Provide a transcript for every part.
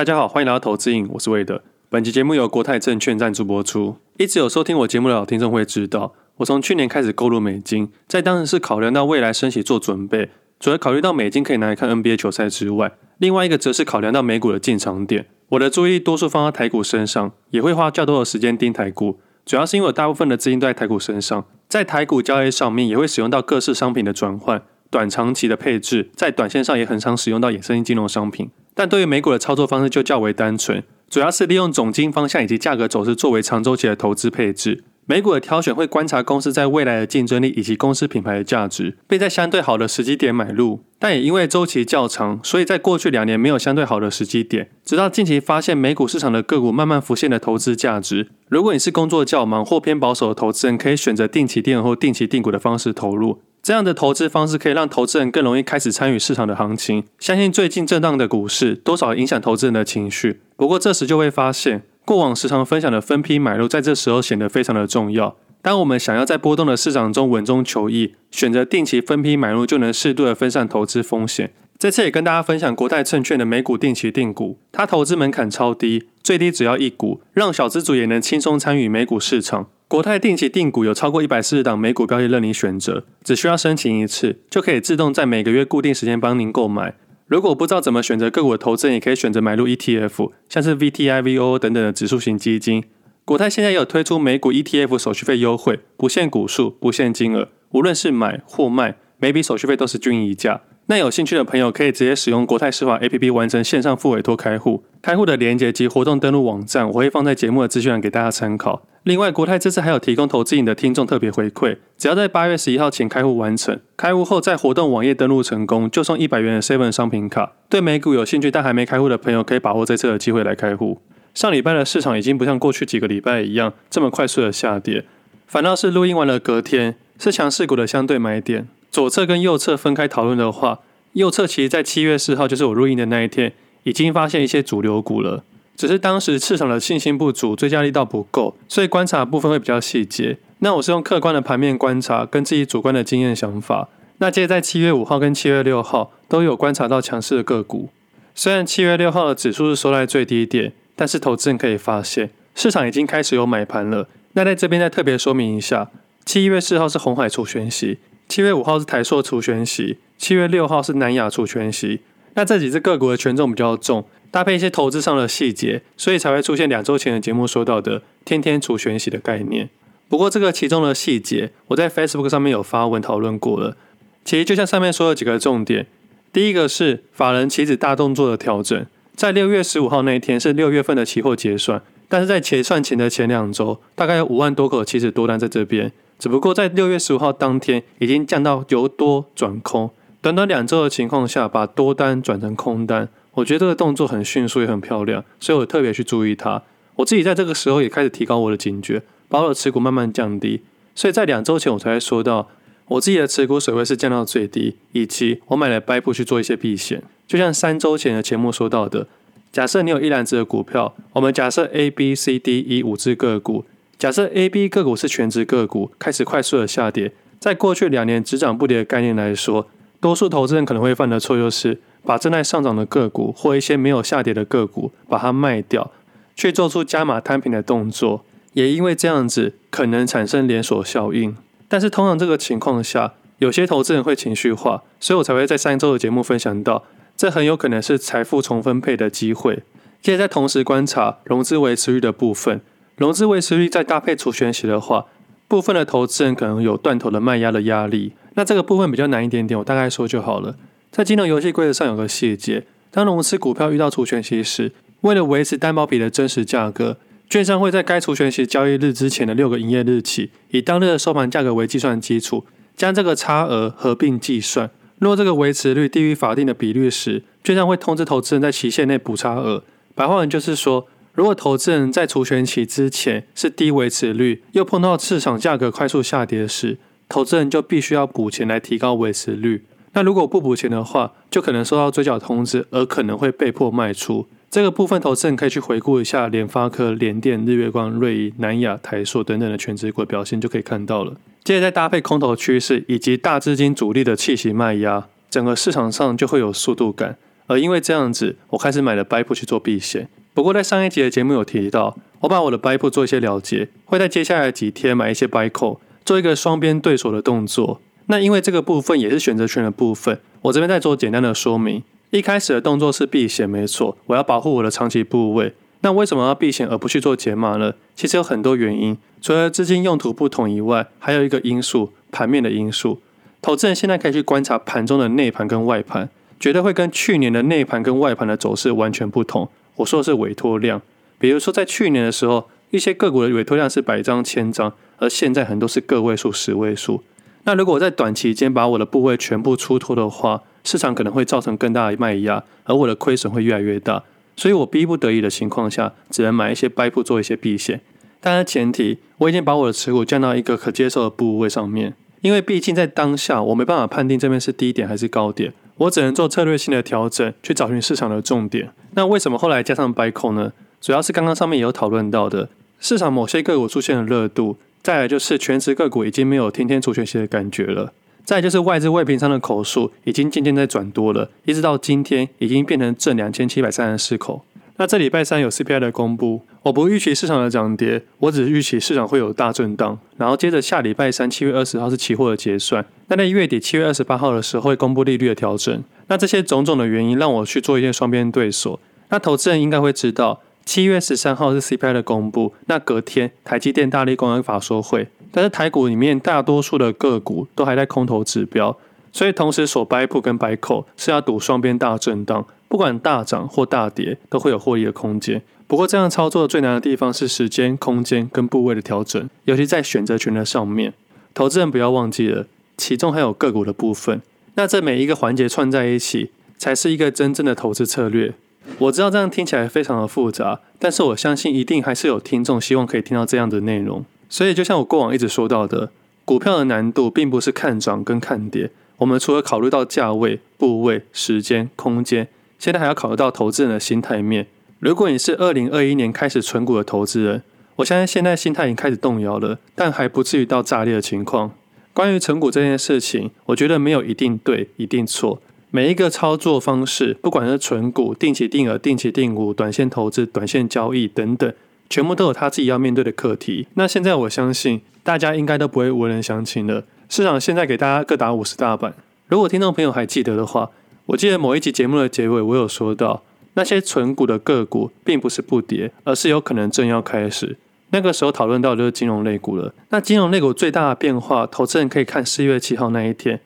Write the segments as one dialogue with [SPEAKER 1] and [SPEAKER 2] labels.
[SPEAKER 1] 大家好，欢迎来到投资瘾，我是魏德。本期节目由国泰证券赞助播出。一直有收听我节目的老听众会知道，我从去年开始购入美金，在当时是考量到未来升息做准备，除了考虑到美金可以拿来看 NBA 球赛之外，另外一个则是考量到美股的进场点。我的注意力多数放在台股身上，也会花较多的时间盯台股，主要是因为我大部分的资金都在台股身上，在台股交易上面也会使用到各式商品的转换。短长期的配置，在短线上也很常使用到衍生金融商品，但对于美股的操作方式就较为单纯，主要是利用总经方向以及价格走势作为长周期的投资配置。美股的挑选会观察公司在未来的竞争力以及公司品牌的价值，并在相对好的时机点买入。但也因为周期较长，所以在过去两年没有相对好的时机点，直到近期发现美股市场的个股慢慢浮现的投资价值。如果你是工作较忙或偏保守的投资人，可以选择定期定额或定期定股的方式投入。这样的投资方式可以让投资人更容易开始参与市场的行情。相信最近震荡的股市多少影响投资人的情绪。不过这时就会发现，过往时常分享的分批买入，在这时候显得非常的重要。当我们想要在波动的市场中稳中求异，选择定期分批买入，就能适度的分散投资风险。这次也跟大家分享国泰证券的美股定期定股，它投资门槛超低，最低只要一股，让小资主也能轻松参与美股市场。国泰定期定股有超过一百四十档美股标的任你选择，只需要申请一次，就可以自动在每个月固定时间帮您购买。如果不知道怎么选择个股的投资，也可以选择买入 ETF，像是 VTI、VO 等等的指数型基金。国泰现在有推出美股 ETF 手续费优惠，不限股数，不限金额，无论是买或卖，每笔手续费都是均一价。那有兴趣的朋友可以直接使用国泰世华 APP 完成线上付委托开户，开户的链接及活动登录网站我会放在节目的资讯栏给大家参考。另外，国泰这次还有提供投资瘾的听众特别回馈，只要在八月十一号前开户完成，开户后在活动网页登录成功，就送一百元的 Seven 商品卡。对美股有兴趣但还没开户的朋友，可以把握这次的机会来开户。上礼拜的市场已经不像过去几个礼拜一样这么快速的下跌，反倒是录音完了隔天是强势股的相对买点。左侧跟右侧分开讨论的话，右侧其实在七月四号，就是我录音的那一天，已经发现一些主流股了。只是当时市场的信心不足，追加力道不够，所以观察部分会比较细节。那我是用客观的盘面观察，跟自己主观的经验想法。那接着在七月五号跟七月六号都有观察到强势的个股。虽然七月六号的指数是收在最低点，但是投资人可以发现，市场已经开始有买盘了。那在这边再特别说明一下，七月四号是红海除权息。七月五号是台塑除权息，七月六号是南亚除权息。那这几只个股的权重比较重，搭配一些投资上的细节，所以才会出现两周前的节目说到的天天除权息的概念。不过这个其中的细节，我在 Facebook 上面有发文讨论过了。其实就像上面说的几个重点，第一个是法人期指大动作的调整，在六月十五号那一天是六月份的期货结算，但是在结算前的前两周，大概有五万多口期指多单在这边。只不过在六月十五号当天，已经降到由多转空，短短两周的情况下，把多单转成空单，我觉得这个动作很迅速也很漂亮，所以我特别去注意它。我自己在这个时候也开始提高我的警觉，把我的持股慢慢降低。所以在两周前我才说到，我自己的持股水位是降到最低，以及我买了 buy 去做一些避险。就像三周前的节目说到的，假设你有一篮子的股票，我们假设 A、B、C、D、E 五只个股。假设 A、B 个股是全值个股，开始快速的下跌，在过去两年只涨不跌的概念来说，多数投资人可能会犯的错就是把正在上涨的个股或一些没有下跌的个股把它卖掉，去做出加码摊平的动作，也因为这样子可能产生连锁效应。但是通常这个情况下，有些投资人会情绪化，所以我才会在上周的节目分享到，这很有可能是财富重分配的机会。接着在同时观察融资维持率的部分。融资维持率再搭配除权息的话，部分的投资人可能有断头的卖压的压力。那这个部分比较难一点点，我大概说就好了。在金融游戏规则上有个细节，当融资股票遇到除权息时，为了维持担保比的真实价格，券商会在该除权息交易日之前的六个营业日起，以当日的收盘价格为计算基础，将这个差额合并计算。若这个维持率低于法定的比率时，券商会通知投资人在期限内补差额。白话文就是说。如果投资人在除权期之前是低维持率，又碰到市场价格快速下跌时，投资人就必须要补钱来提高维持率。那如果不补钱的话，就可能收到追缴通知，而可能会被迫卖出。这个部分，投资人可以去回顾一下联发科、联电、日月光、瑞仪、南亚、台塑等等的权值股表现，就可以看到了。接着再搭配空头趋势以及大资金主力的气息卖压，整个市场上就会有速度感。而因为这样子，我开始买了 buy put 去做避险。不过在上一集的节目有提到，我把我的 buy put 做一些了解，会在接下来几天买一些 buy call，做一个双边对锁的动作。那因为这个部分也是选择权的部分，我这边再做简单的说明。一开始的动作是避险，没错，我要保护我的长期部位。那为什么要避险而不去做解码呢？其实有很多原因，除了资金用途不同以外，还有一个因素，盘面的因素。投资人现在可以去观察盘中的内盘跟外盘，绝对会跟去年的内盘跟外盘的走势完全不同。我说的是委托量，比如说在去年的时候，一些个股的委托量是百张、千张，而现在很多是个位数、十位数。那如果我在短期间把我的部位全部出脱的话，市场可能会造成更大的卖压，而我的亏损会越来越大。所以我逼不得已的情况下，只能买一些 buy put 做一些避险。当然前提，我已经把我的持股降到一个可接受的部位上面。因为毕竟在当下，我没办法判定这边是低点还是高点，我只能做策略性的调整，去找寻市场的重点。那为什么后来加上 buy call 呢？主要是刚刚上面也有讨论到的，市场某些个股出现了热度，再来就是全职个股已经没有天天除权息的感觉了。再就是外资未平仓的口数已经渐渐在转多了，一直到今天已经变成正两千七百三十四口。那这礼拜三有 CPI 的公布，我不预期市场的涨跌，我只预期市场会有大震荡。然后接着下礼拜三七月二十号是期货的结算，那在月底七月二十八号的时候会公布利率的调整。那这些种种的原因让我去做一些双边对锁。那投资人应该会知道，七月十三号是 CPI 的公布，那隔天台积电、大力光跟法说会。但是台股里面大多数的个股都还在空头指标，所以同时所 buy put 跟 buy call 是要赌双边大震荡，不管大涨或大跌都会有获利的空间。不过这样操作最难的地方是时间、空间跟部位的调整，尤其在选择权的上面。投资人不要忘记了，其中还有个股的部分。那这每一个环节串在一起，才是一个真正的投资策略。我知道这样听起来非常的复杂，但是我相信一定还是有听众希望可以听到这样的内容。所以，就像我过往一直说到的，股票的难度并不是看涨跟看跌。我们除了考虑到价位、部位、时间、空间，现在还要考虑到投资人的心态面。如果你是二零二一年开始存股的投资人，我相信现在心态已经开始动摇了，但还不至于到炸裂的情况。关于存股这件事情，我觉得没有一定对、一定错。每一个操作方式，不管是存股、定期定额、定期定股、短线投资、短线交易等等。全部都有他自己要面对的课题。那现在我相信大家应该都不会无人详情了。市场现在给大家各打五十大板。如果听众朋友还记得的话，我记得某一集节目的结尾，我有说到那些存股的个股并不是不跌，而是有可能正要开始。那个时候讨论到的就是金融类股了。那金融类股最大的变化，投资人可以看四月七号那一天。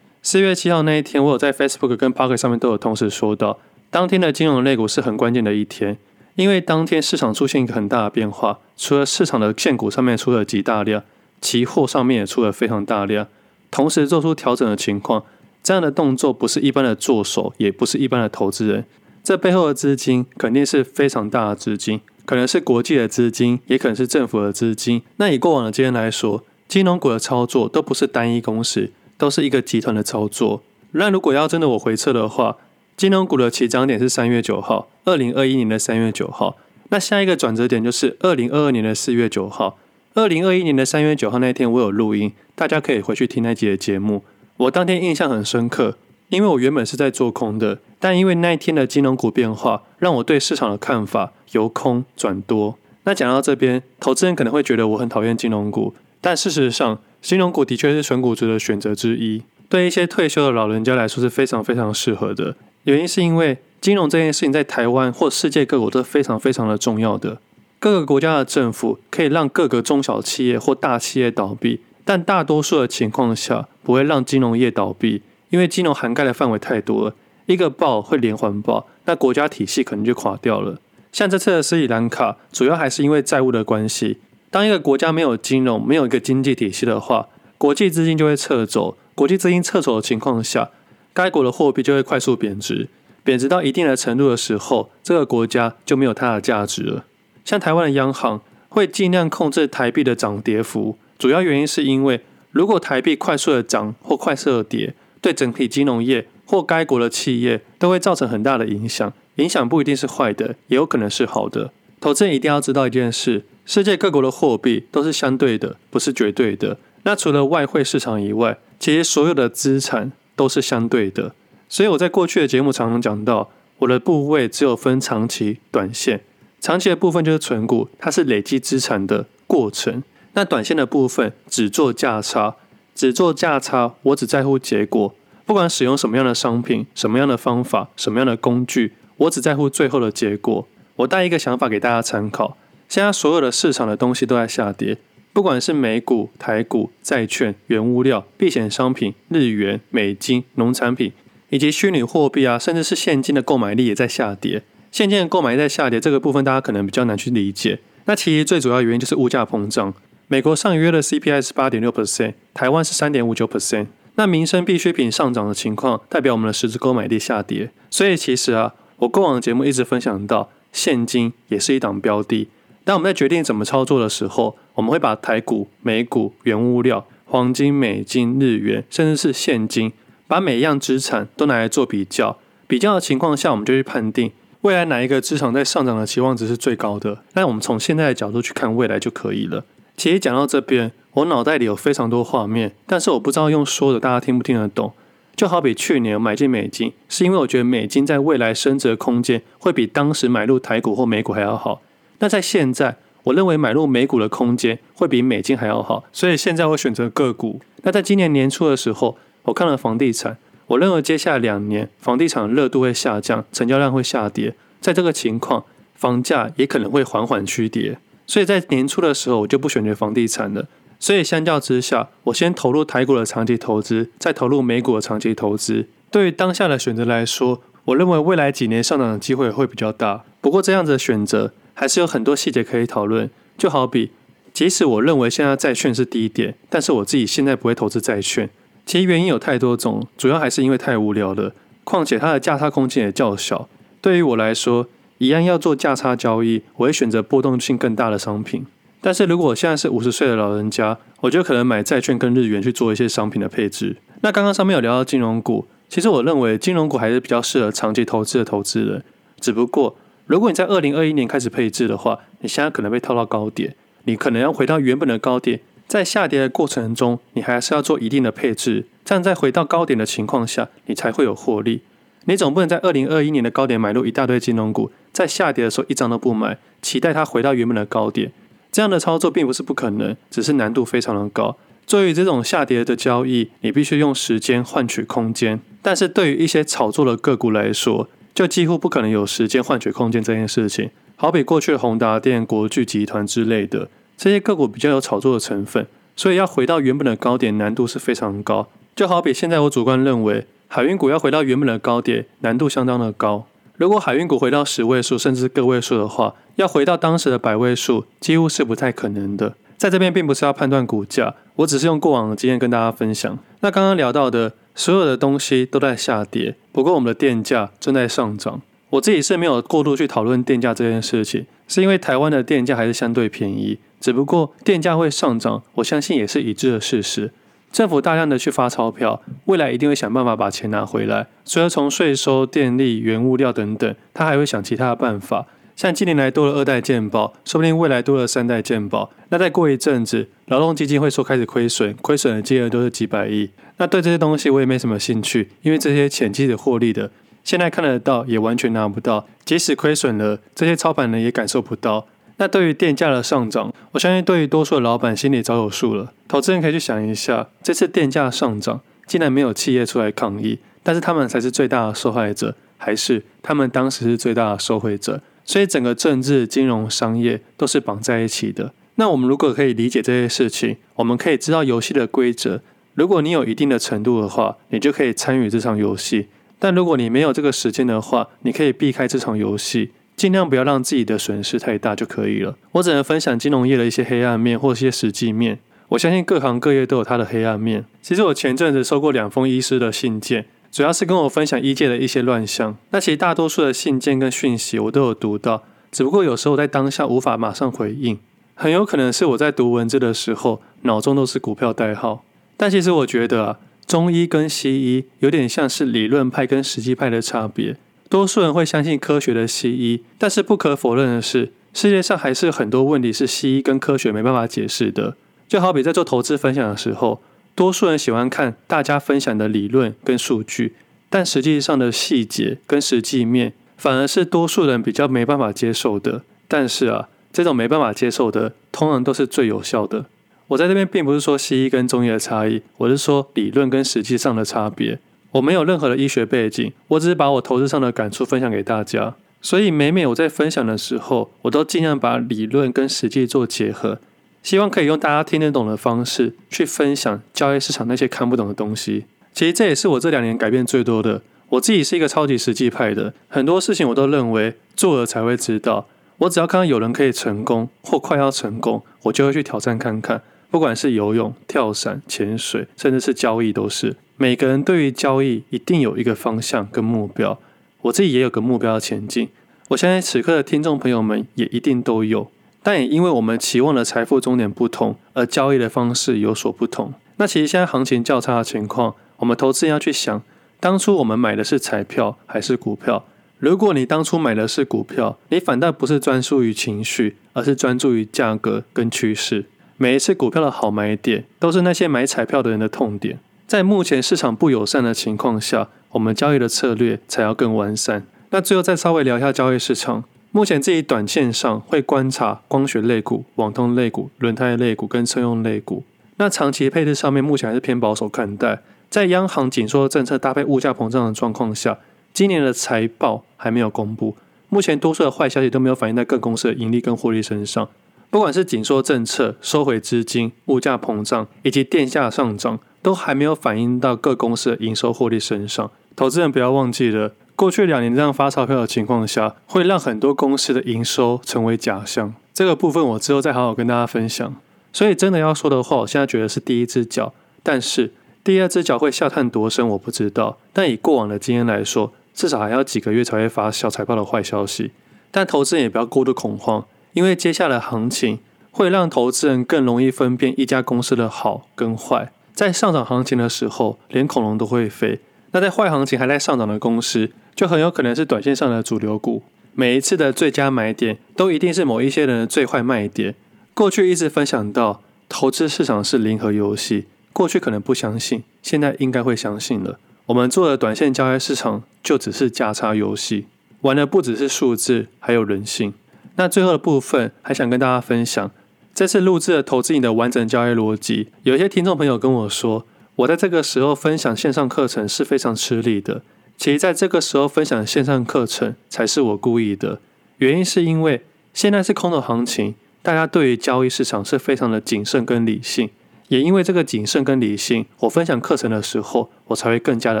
[SPEAKER 1] 四月七号那一天，我有在 Facebook 跟 Pocket 上面都有同时说到，当天的金融类股是很关键的一天。因为当天市场出现一个很大的变化，除了市场的现股上面出了极大量，期货上面也出了非常大量，同时做出调整的情况，这样的动作不是一般的作手，也不是一般的投资人，这背后的资金肯定是非常大的资金，可能是国际的资金，也可能是政府的资金。那以过往的经验来说，金融股的操作都不是单一公司，都是一个集团的操作。那如果要真的我回测的话，金融股的起涨点是三月九号，二零二一年的三月九号。那下一个转折点就是二零二二年的四月九号。二零二一年的三月九号那一天，我有录音，大家可以回去听那集的节目。我当天印象很深刻，因为我原本是在做空的，但因为那一天的金融股变化，让我对市场的看法由空转多。那讲到这边，投资人可能会觉得我很讨厌金融股，但事实上，金融股的确是存股值的选择之一，对一些退休的老人家来说是非常非常适合的。原因是因为金融这件事情在台湾或世界各国都是非常非常的重要的。各个国家的政府可以让各个中小企业或大企业倒闭，但大多数的情况下不会让金融业倒闭，因为金融涵盖的范围太多了，一个爆会连环爆，那国家体系可能就垮掉了。像这次的斯里兰卡，主要还是因为债务的关系。当一个国家没有金融、没有一个经济体系的话，国际资金就会撤走。国际资金撤走的情况下，该国的货币就会快速贬值，贬值到一定的程度的时候，这个国家就没有它的价值了。像台湾的央行会尽量控制台币的涨跌幅，主要原因是因为如果台币快速的涨或快速的跌，对整体金融业或该国的企业都会造成很大的影响。影响不一定是坏的，也有可能是好的。投资人一定要知道一件事：世界各国的货币都是相对的，不是绝对的。那除了外汇市场以外，其实所有的资产。都是相对的，所以我在过去的节目常常讲到，我的部位只有分长期、短线。长期的部分就是存股，它是累积资产的过程。那短线的部分只做价差，只做价差，我只在乎结果。不管使用什么样的商品、什么样的方法、什么样的工具，我只在乎最后的结果。我带一个想法给大家参考：现在所有的市场的东西都在下跌，不管是美股、台股、债券、原物料、避险商品、日元、美金、农产品，以及虚拟货币啊，甚至是现金的购买力也在下跌。现金的购买力在下跌，这个部分大家可能比较难去理解。那其实最主要原因就是物价膨胀。美国上月的 CPI 是八点六 percent，台湾是三点五九 percent。那民生必需品上涨的情况，代表我们的实质购买力下跌。所以其实啊，我过往的节目一直分享到，现金也是一档标的。当我们在决定怎么操作的时候，我们会把台股、美股、原物料、黄金、美金、日元，甚至是现金，把每一样资产都拿来做比较。比较的情况下，我们就去判定。未来哪一个资产在上涨的期望值是最高的？那我们从现在的角度去看未来就可以了。其实讲到这边，我脑袋里有非常多画面，但是我不知道用说的大家听不听得懂。就好比去年买进美金，是因为我觉得美金在未来升值的空间会比当时买入台股或美股还要好。那在现在，我认为买入美股的空间会比美金还要好，所以现在我选择个股。那在今年年初的时候，我看了房地产。我认为接下来两年房地产热度会下降，成交量会下跌，在这个情况，房价也可能会缓缓趋跌。所以在年初的时候，我就不选择房地产了。所以相较之下，我先投入台股的长期投资，再投入美股的长期投资。对于当下的选择来说，我认为未来几年上涨的机会会比较大。不过这样子的选择还是有很多细节可以讨论。就好比，即使我认为现在债券是低点，但是我自己现在不会投资债券。其实原因有太多种，主要还是因为太无聊了。况且它的价差空间也较小。对于我来说，一样要做价差交易，我会选择波动性更大的商品。但是如果我现在是五十岁的老人家，我就可能买债券跟日元去做一些商品的配置。那刚刚上面有聊到金融股，其实我认为金融股还是比较适合长期投资的投资人。只不过如果你在二零二一年开始配置的话，你现在可能被套到高点，你可能要回到原本的高点。在下跌的过程中，你还是要做一定的配置，这样在回到高点的情况下，你才会有获利。你总不能在二零二一年的高点买入一大堆金融股，在下跌的时候一张都不买，期待它回到原本的高点。这样的操作并不是不可能，只是难度非常的高。对于这种下跌的交易，你必须用时间换取空间。但是对于一些炒作的个股来说，就几乎不可能有时间换取空间这件事情。好比过去的宏达电、国巨集团之类的。这些个股比较有炒作的成分，所以要回到原本的高点难度是非常高。就好比现在我主观认为，海运股要回到原本的高点难度相当的高。如果海运股回到十位数甚至个位数的话，要回到当时的百位数几乎是不太可能的。在这边并不是要判断股价，我只是用过往的经验跟大家分享。那刚刚聊到的所有的东西都在下跌，不过我们的电价正在上涨。我自己是没有过度去讨论电价这件事情，是因为台湾的电价还是相对便宜，只不过电价会上涨，我相信也是已知的事实。政府大量的去发钞票，未来一定会想办法把钱拿回来，除了从税收、电力、原物料等等，他还会想其他的办法。像近年来多了二代健保，说不定未来多了三代健保。那再过一阵子，劳动基金会说开始亏损，亏损的金额都是几百亿。那对这些东西我也没什么兴趣，因为这些钱其实获利的。现在看得到，也完全拿不到。即使亏损了，这些操盘人也感受不到。那对于电价的上涨，我相信对于多数的老板心里早有数了。投资人可以去想一下，这次电价上涨，竟然没有企业出来抗议，但是他们才是最大的受害者，还是他们当时是最大的受惠者？所以整个政治、金融、商业都是绑在一起的。那我们如果可以理解这些事情，我们可以知道游戏的规则。如果你有一定的程度的话，你就可以参与这场游戏。但如果你没有这个时间的话，你可以避开这场游戏，尽量不要让自己的损失太大就可以了。我只能分享金融业的一些黑暗面或一些实际面。我相信各行各业都有它的黑暗面。其实我前阵子收过两封医师的信件，主要是跟我分享医界的一些乱象。那其实大多数的信件跟讯息我都有读到，只不过有时候在当下无法马上回应，很有可能是我在读文字的时候脑中都是股票代号。但其实我觉得啊。中医跟西医有点像是理论派跟实际派的差别。多数人会相信科学的西医，但是不可否认的是，世界上还是很多问题是西医跟科学没办法解释的。就好比在做投资分享的时候，多数人喜欢看大家分享的理论跟数据，但实际上的细节跟实际面反而是多数人比较没办法接受的。但是啊，这种没办法接受的，通常都是最有效的。我在这边并不是说西医跟中医的差异，我是说理论跟实际上的差别。我没有任何的医学背景，我只是把我投资上的感触分享给大家。所以每每我在分享的时候，我都尽量把理论跟实际做结合，希望可以用大家听得懂的方式去分享交易市场那些看不懂的东西。其实这也是我这两年改变最多的。我自己是一个超级实际派的，很多事情我都认为做了才会知道。我只要看到有人可以成功或快要成功，我就会去挑战看看。不管是游泳、跳伞、潜水，甚至是交易，都是每个人对于交易一定有一个方向跟目标。我自己也有个目标要前进。我相信此刻的听众朋友们也一定都有，但也因为我们期望的财富终点不同，而交易的方式有所不同。那其实现在行情较差的情况，我们投资人要去想，当初我们买的是彩票还是股票？如果你当初买的是股票，你反倒不是专注于情绪，而是专注于价格跟趋势。每一次股票的好买点，都是那些买彩票的人的痛点。在目前市场不友善的情况下，我们交易的策略才要更完善。那最后再稍微聊一下交易市场。目前自己短线上会观察光学类股、网通类股、轮胎类股跟车用类股。那长期配置上面目前还是偏保守看待。在央行紧缩政策搭配物价膨胀的状况下，今年的财报还没有公布，目前多数的坏消息都没有反映在各公司的盈利跟获利身上。不管是紧缩政策、收回资金、物价膨胀以及电价上涨，都还没有反映到各公司的营收获利身上。投资人不要忘记了，过去两年这样发钞票的情况下，会让很多公司的营收成为假象。这个部分我之后再好好跟大家分享。所以真的要说的话，我现在觉得是第一只脚，但是第二只脚会下探多深我不知道。但以过往的经验来说，至少还要几个月才会发小财报的坏消息。但投资人也不要过度恐慌。因为接下来行情会让投资人更容易分辨一家公司的好跟坏。在上涨行情的时候，连恐龙都会飞；那在坏行情还在上涨的公司，就很有可能是短线上的主流股。每一次的最佳买点，都一定是某一些人的最坏卖点。过去一直分享到，投资市场是零和游戏。过去可能不相信，现在应该会相信了。我们做的短线交易市场，就只是价差游戏，玩的不只是数字，还有人性。那最后的部分，还想跟大家分享，这次录制的投资你的完整交易逻辑。有些听众朋友跟我说，我在这个时候分享线上课程是非常吃力的。其实，在这个时候分享线上课程才是我故意的，原因是因为现在是空头行情，大家对于交易市场是非常的谨慎跟理性。也因为这个谨慎跟理性，我分享课程的时候，我才会更加的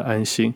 [SPEAKER 1] 安心。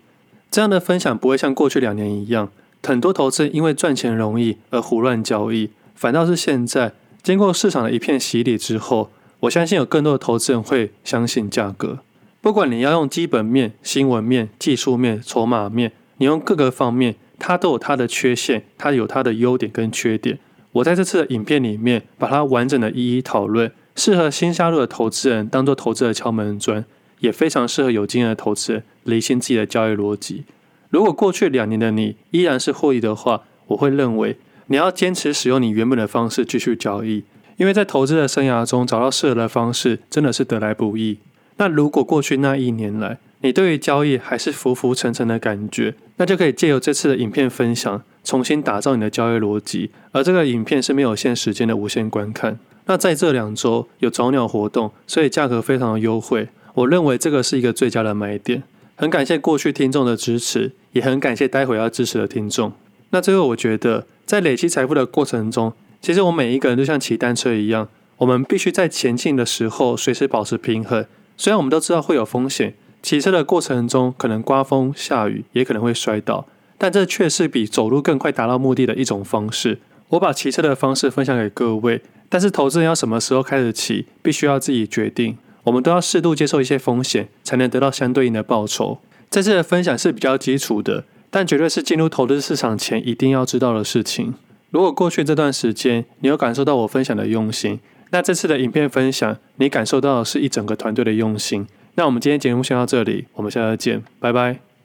[SPEAKER 1] 这样的分享不会像过去两年一样。很多投资因为赚钱容易而胡乱交易，反倒是现在经过市场的一片洗礼之后，我相信有更多的投资人会相信价格。不管你要用基本面、新闻面、技术面、筹码面，你用各个方面，它都有它的缺陷，它有它的优点跟缺点。我在这次的影片里面把它完整的一一讨论，适合新加入的投资人当做投资的敲门砖，也非常适合有经验的投资人理清自己的交易逻辑。如果过去两年的你依然是获益的话，我会认为你要坚持使用你原本的方式继续交易，因为在投资的生涯中找到适合的方式真的是得来不易。那如果过去那一年来你对于交易还是浮浮沉沉的感觉，那就可以借由这次的影片分享，重新打造你的交易逻辑。而这个影片是没有限时间的无限观看。那在这两周有早鸟活动，所以价格非常的优惠，我认为这个是一个最佳的买点。很感谢过去听众的支持，也很感谢待会要支持的听众。那最后，我觉得在累积财富的过程中，其实我们每一个人都像骑单车一样，我们必须在前进的时候随时保持平衡。虽然我们都知道会有风险，骑车的过程中可能刮风下雨，也可能会摔倒，但这却是比走路更快达到目的的一种方式。我把骑车的方式分享给各位，但是投资人要什么时候开始骑，必须要自己决定。我们都要适度接受一些风险，才能得到相对应的报酬。这次的分享是比较基础的，但绝对是进入投资市场前一定要知道的事情。如果过去这段时间你有感受到我分享的用心，那这次的影片分享你感受到的是一整个团队的用心。那我们今天节目先到这里，我们下次见，拜拜。